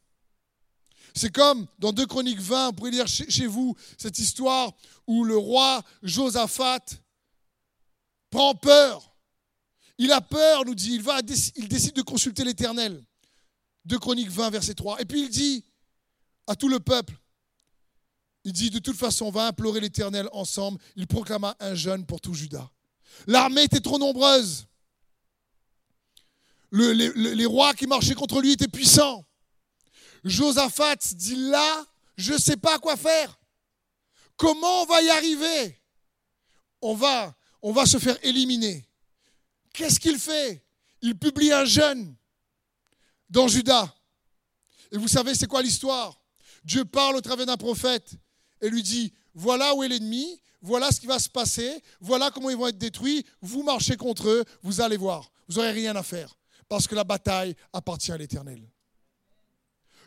C'est comme dans 2 Chroniques 20, vous pouvez lire chez, vous cette histoire où le roi Josaphat prend peur. Il a peur, nous dit, il, va, il décide de consulter l'Éternel. 2 Chroniques 20, verset 3. Et puis il dit à tout le peuple, il dit, de toute façon, on va implorer l'Éternel ensemble. Il proclama un jeûne pour tout Judas. L'armée était trop nombreuse. les, rois qui marchaient contre lui étaient puissants. Josaphat dit là, je ne sais pas quoi faire. Comment on va y arriver? On va, on va se faire éliminer. Qu'est-ce qu'il fait? Il publie un jeûne dans Judas. Et vous savez, c'est quoi l'histoire? Dieu parle au travers d'un prophète et lui dit, voilà où est l'ennemi, voilà ce qui va se passer, voilà comment ils vont être détruits, vous marchez contre eux, vous allez voir, vous n'aurez rien à faire, parce que la bataille appartient à l'Éternel.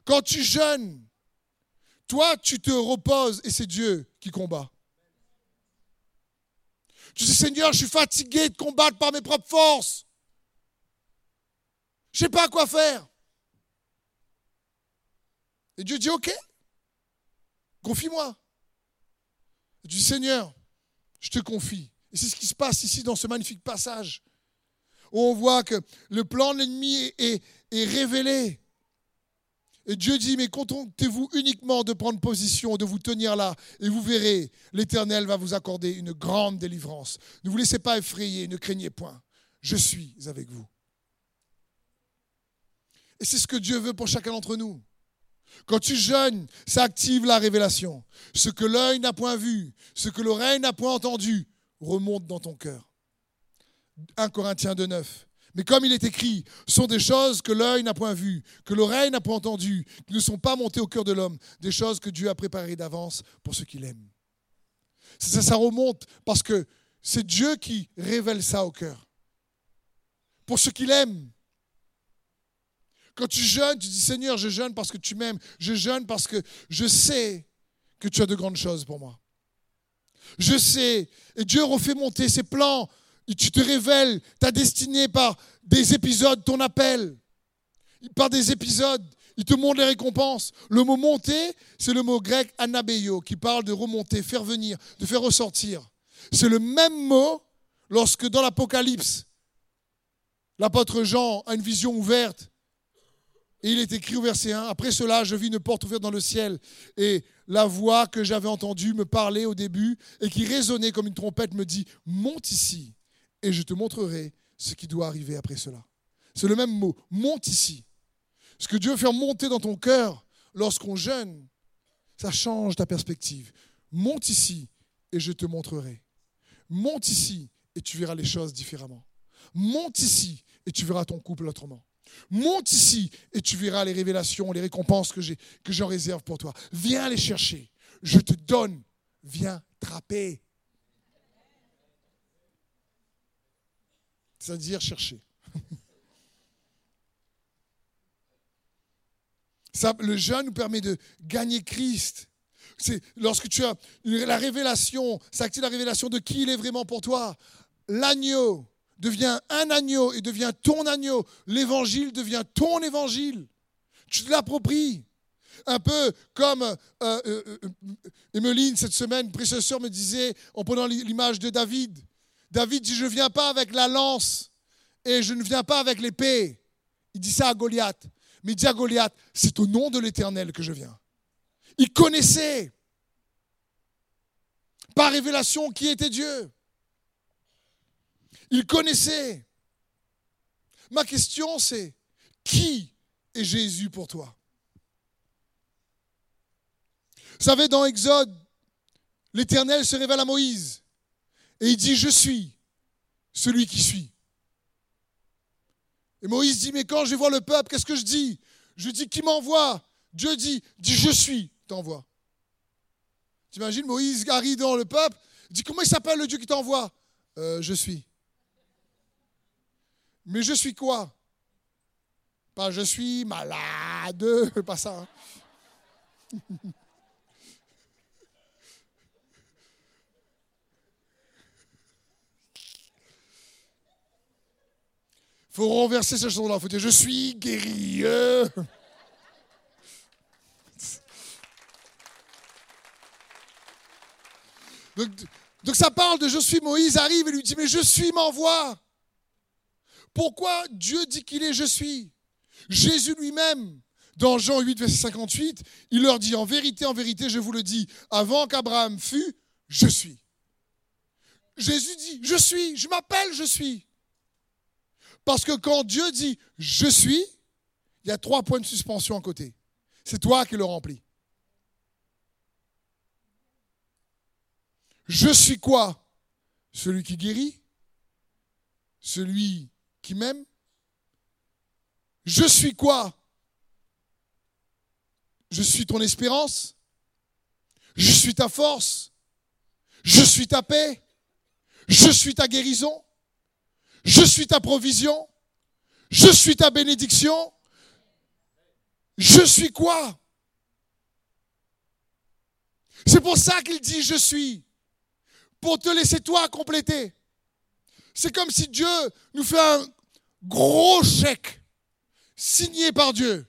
Quand tu jeûnes, toi, tu te reposes et c'est Dieu qui combat. Tu dis, Seigneur, je suis fatigué de combattre par mes propres forces. Je ne sais pas quoi faire. Et Dieu dit, OK, confie-moi. Dis, Seigneur, je te confie. Et c'est ce qui se passe ici dans ce magnifique passage, où on voit que le plan de l'ennemi est, révélé. Et Dieu dit, mais contentez-vous uniquement de prendre position, de vous tenir là, et vous verrez, l'Éternel va vous accorder une grande délivrance. Ne vous laissez pas effrayer, ne craignez point. Je suis avec vous. Et c'est ce que Dieu veut pour chacun d'entre nous. Quand tu jeûnes, ça active la révélation. Ce que l'œil n'a point vu, ce que l'oreille n'a point entendu, remonte dans ton cœur. 1 Corinthiens 2,9. Mais comme il est écrit, sont des choses que l'œil n'a point vues, que l'oreille n'a point entendues, qui ne sont pas montées au cœur de l'homme, des choses que Dieu a préparées d'avance pour ceux qui l'aiment. Ça, ça remonte parce que c'est Dieu qui révèle ça au cœur. Pour ceux qui l'aiment. Quand tu jeûnes, tu dis Seigneur, je jeûne parce que tu m'aimes. Je jeûne parce que je sais que tu as de grandes choses pour moi. Je sais. Et Dieu refait monter ses plans tu te révèles ta destinée par des épisodes, ton appel, par des épisodes. Il te montre les récompenses. Le mot monter, c'est le mot grec anabeio, qui parle de remonter, faire venir, de faire ressortir. C'est le même mot lorsque dans l'Apocalypse, l'apôtre Jean a une vision ouverte. Et il est écrit au verset 1, Après cela, je vis une porte ouverte dans le ciel. Et la voix que j'avais entendue me parlait au début et qui résonnait comme une trompette me dit, monte ici et je te montrerai ce qui doit arriver après cela. C'est le même mot, monte ici. Ce que Dieu veut faire monter dans ton cœur lorsqu'on jeûne, ça change ta perspective. Monte ici et je te montrerai. Monte ici et tu verras les choses différemment. Monte ici et tu verras ton couple autrement. Monte ici et tu verras les révélations, les récompenses que j'ai que j'en réserve pour toi. Viens les chercher. Je te donne. Viens trapper. c'est-à-dire chercher. Ça, le jeûne nous permet de gagner Christ. C'est lorsque tu as la révélation, ça active la révélation de qui il est vraiment pour toi. L'agneau devient un agneau et devient ton agneau. L'évangile devient ton évangile. Tu te l'appropries. Un peu comme euh, euh, euh cette semaine, précieuse me disait, en prenant l'image de David, David dit, je ne viens pas avec la lance et je ne viens pas avec l'épée. Il dit ça à Goliath. Mais il dit à Goliath, c'est au nom de l'Éternel que je viens. Il connaissait par révélation qui était Dieu. Il connaissait. Ma question c'est, qui est Jésus pour toi? Vous savez, dans Exode, l'Éternel se révèle à Moïse. Et il dit, je suis celui qui suis. Et Moïse dit, mais quand je voir le peuple, qu'est-ce que je dis? Je dis, qui m'envoie? Dieu dit, dit, je suis, t'envoie. T'imagines, Moïse arrive dans le peuple, dit, comment il s'appelle le Dieu qui t'envoie? Euh, Je suis. Mais je suis quoi? Pas je suis malade, pas ça. Hein. faut renverser cette chose-là. Il faut dire Je suis guéri. Donc, donc, ça parle de je suis Moïse arrive et lui dit mais je suis m'envoie. Pourquoi Dieu dit qu'il est je suis? Jésus lui-même, dans Jean 8, verset 58, il leur dit en vérité, en vérité, je vous le dis, avant qu'Abraham fût, je suis. Jésus dit je suis, je m'appelle je suis. Parce que quand Dieu dit je suis, il y a trois points de suspension à côté. C'est toi qui le remplis. Je suis quoi? Celui qui guérit Celui qui m'aime Je suis quoi? Je suis ton espérance? Je suis ta force? Je suis ta paix? Je suis ta guérison? Je suis ta provision? Je suis ta bénédiction? Je suis quoi? C'est pour ça qu'il dit je suis. Pour te laisser toi compléter. C'est comme si Dieu nous fait un gros chèque signé par Dieu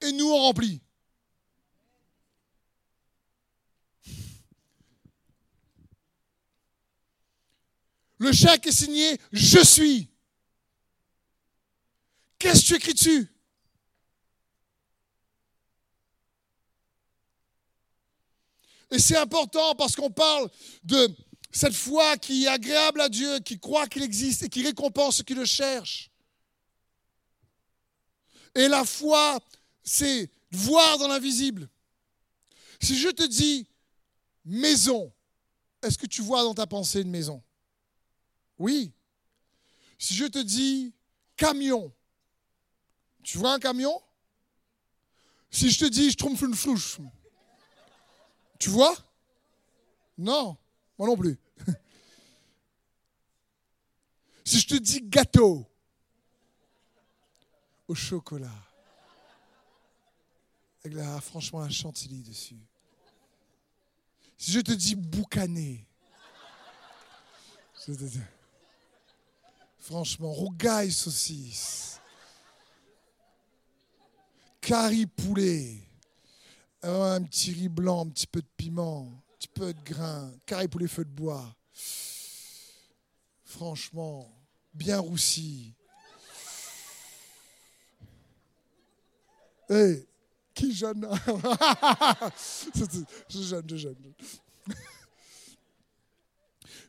et nous on remplit. Le chèque est signé Je suis. Qu'est-ce que tu écris dessus? Et c'est important parce qu'on parle de cette foi qui est agréable à Dieu, qui croit qu'il existe et qui récompense ceux qui le cherchent. Et la foi, c'est voir dans l'invisible. Si je te dis maison, est-ce que tu vois dans ta pensée une maison? Oui. Si je te dis camion, tu vois un camion? Si je te dis je trompe une flouche, tu vois? Non, moi non plus. Si je te dis gâteau au chocolat, avec la, franchement la chantilly dessus. Si je te dis boucané, franchement, rougaille saucisse, curry poulet, un petit riz blanc, un petit peu de piment, un petit peu de grain, curry poulet feu de bois. Franchement, bien roussi. Qui jeune? Je jeune, je.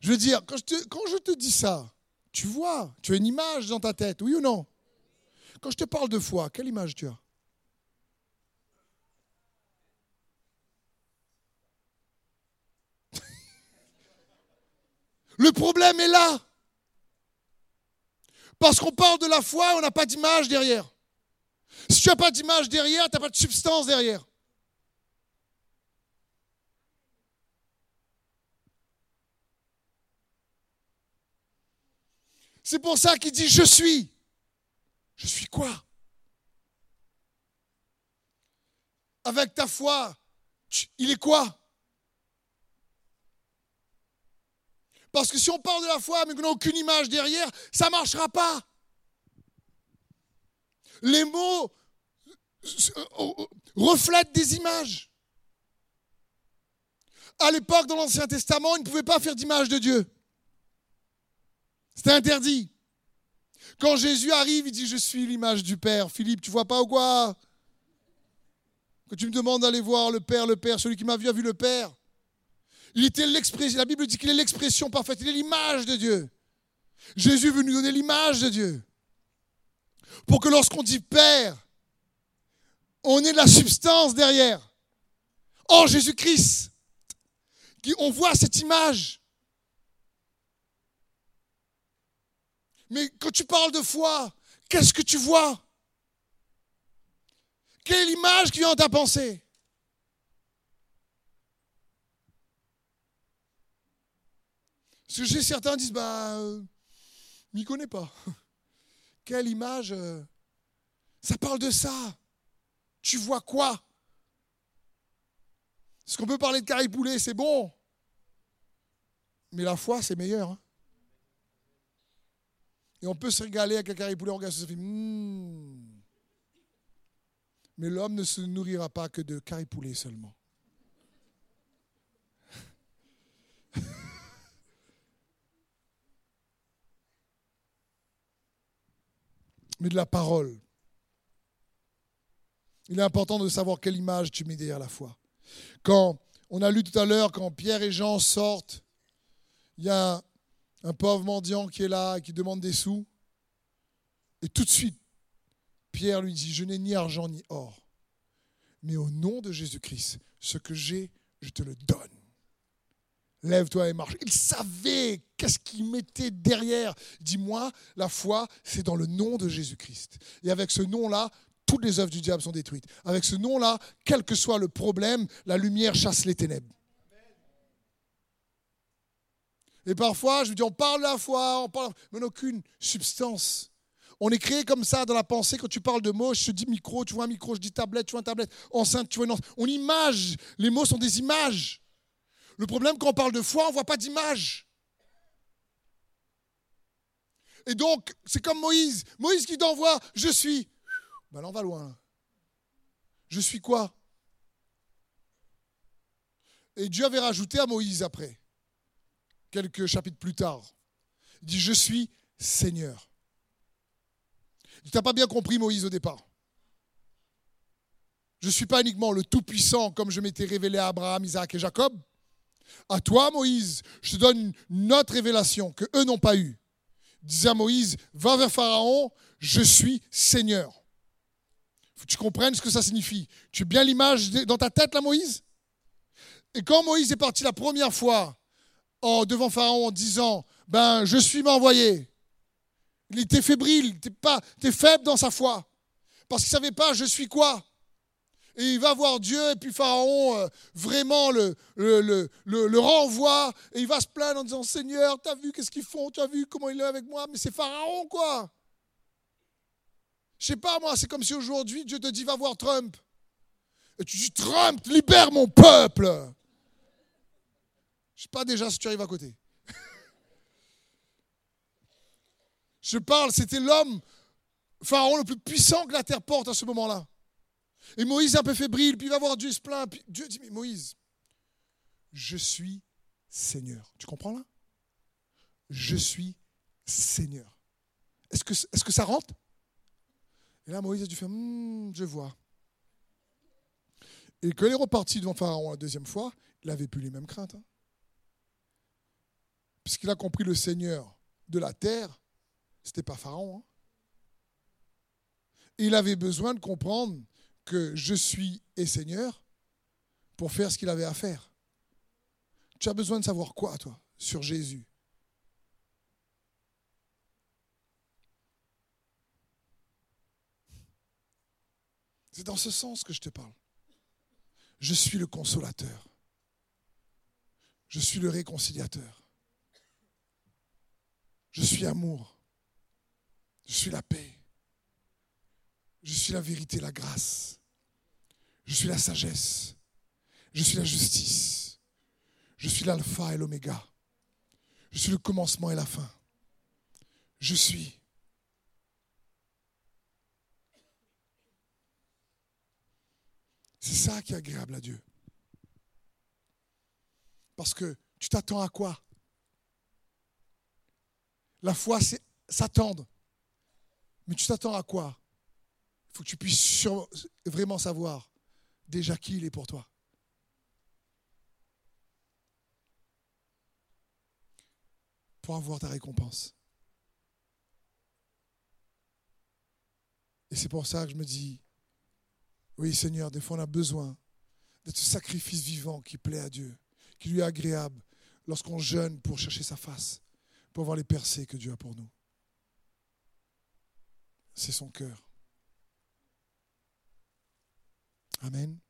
Je veux dire, quand je te dis ça, tu vois, tu as une image dans ta tête, oui ou non? Quand je te parle de foi, quelle image tu as? Le problème est là. Parce qu'on parle de la foi, on n'a pas d'image derrière. Si tu n'as pas d'image derrière, tu n'as pas de substance derrière. C'est pour ça qu'il dit je suis. Je suis quoi? Avec ta foi, il est quoi? Parce que si on parle de la foi mais qu'on n'a aucune image derrière, ça ne marchera pas. Les mots reflètent des images. À l'époque, dans l'Ancien Testament, ils ne pouvaient pas faire d'image de Dieu. C'était interdit. Quand Jésus arrive, il dit Je suis l'image du Père. Philippe, tu vois pas ou quoi? Quand tu me demandes d'aller voir le Père, le Père, celui qui m'a vu a vu le Père. Il était l'expression, la Bible dit qu'il est l'expression parfaite, il est l'image de Dieu. Jésus veut nous donner l'image de Dieu. Pour que lorsqu'on dit Père, on ait de la substance derrière. En Jésus-Christ, on voit cette image. Mais quand tu parles de foi, qu'est-ce que tu vois? Quelle est l'image qui vient dans ta pensée? Parce que certains disent, bah, euh, m'y connais pas. Quelle image euh, Ça parle de ça. Tu vois quoi? Est-ce qu'on peut parler de carré poulet, c'est bon. Mais la foi, c'est meilleur. Hein. Et on peut se régaler avec un carré poulet, on regarde fait hmm. Mais l'homme ne se nourrira pas que de carré poulet seulement. Mais de la parole. Il est important de savoir quelle image tu mets derrière la foi. Quand on a lu tout à l'heure, quand Pierre et Jean sortent, il y a un pauvre mendiant qui est là et qui demande des sous. Et tout de suite, Pierre lui dit, je n'ai ni argent ni or, mais au nom de Jésus-Christ, ce que j'ai, je te le donne lève-toi et marche. Il savait qu'est-ce qu'il mettait derrière. Dis-moi, la foi, c'est dans le nom de Jésus-Christ. Et avec ce nom-là, toutes les œuvres du diable sont détruites. Avec ce nom-là, quel que soit le problème, la lumière chasse les ténèbres. Et parfois, je me dis, on parle de la foi, on parle, mais on n'a aucune substance. On est créé comme ça dans la pensée. Quand tu parles de mots, je te dis micro, tu vois un micro, je dis tablette, tu vois une tablette, enceinte, tu vois une enceinte. On image. Les mots sont des images. Le problème, quand on parle de foi, on ne voit pas d'image. Et donc, c'est comme Moïse. Moïse qui t'envoie, je suis. Ben là, on va loin. Je suis quoi? Et Dieu avait rajouté à Moïse après, quelques chapitres plus tard. Dit, je suis Seigneur. Tu n'as pas bien compris Moïse au départ. Je ne suis pas uniquement le Tout-Puissant comme je m'étais révélé à Abraham, Isaac et Jacob. À toi, Moïse, je te donne une autre révélation que eux n'ont pas eue. Disait à Moïse, va vers Pharaon, je suis Seigneur. Il faut que tu comprennes ce que ça signifie. Tu as bien l'image dans ta tête, là, Moïse? Et quand Moïse est parti la première fois en, devant Pharaon en disant Ben, je suis m'envoyé, il était fébrile, tu es, faible dans sa foi. Parce qu'il ne savait pas, je suis quoi? Et il va voir Dieu, et puis Pharaon euh, vraiment le, renvoie, et il va se plaindre en disant Seigneur, tu as vu qu'est-ce qu'ils font, tu as vu comment il est avec moi, mais c'est Pharaon quoi. Je sais pas moi, c'est comme si aujourd'hui Dieu te dit va voir Trump. Et tu dis Trump, libère mon peuple. Je sais pas déjà si tu arrives à côté. Je parle, c'était l'homme, Pharaon le plus puissant que la terre porte à ce moment-là. Et Moïse est un peu fébrile, puis il va voir Dieu se plaint. Puis Dieu dit, mais Moïse, je suis Seigneur. Tu comprends là? Je suis Seigneur. Est-ce que, est que ça rentre? Et là, Moïse a dû faire, hmm, je vois. Et quand il est reparti devant Pharaon la deuxième fois, il n'avait plus les mêmes craintes. Hein. Puisqu'il a compris le Seigneur de la terre, ce n'était pas Pharaon. Hein. Il avait besoin de comprendre que je suis et Seigneur pour faire ce qu'il avait à faire. Tu as besoin de savoir quoi, toi, sur Jésus? C'est dans ce sens que je te parle. Je suis le consolateur. Je suis le réconciliateur. Je suis amour. Je suis la paix. Je suis la vérité, la grâce. Je suis la sagesse. Je suis la justice. Je suis l'alpha et l'oméga. Je suis le commencement et la fin. Je suis. C'est ça qui est agréable à Dieu. Parce que tu t'attends à quoi? La foi, c'est s'attendre. Mais tu t'attends à quoi? Il faut que tu puisses vraiment savoir déjà qui il est pour toi. Pour avoir ta récompense. Et c'est pour ça que je me dis, oui Seigneur, des fois on a besoin de ce sacrifice vivant qui plaît à Dieu, qui lui est agréable lorsqu'on jeûne pour chercher sa face, pour voir les percées que Dieu a pour nous. C'est son cœur. Amen.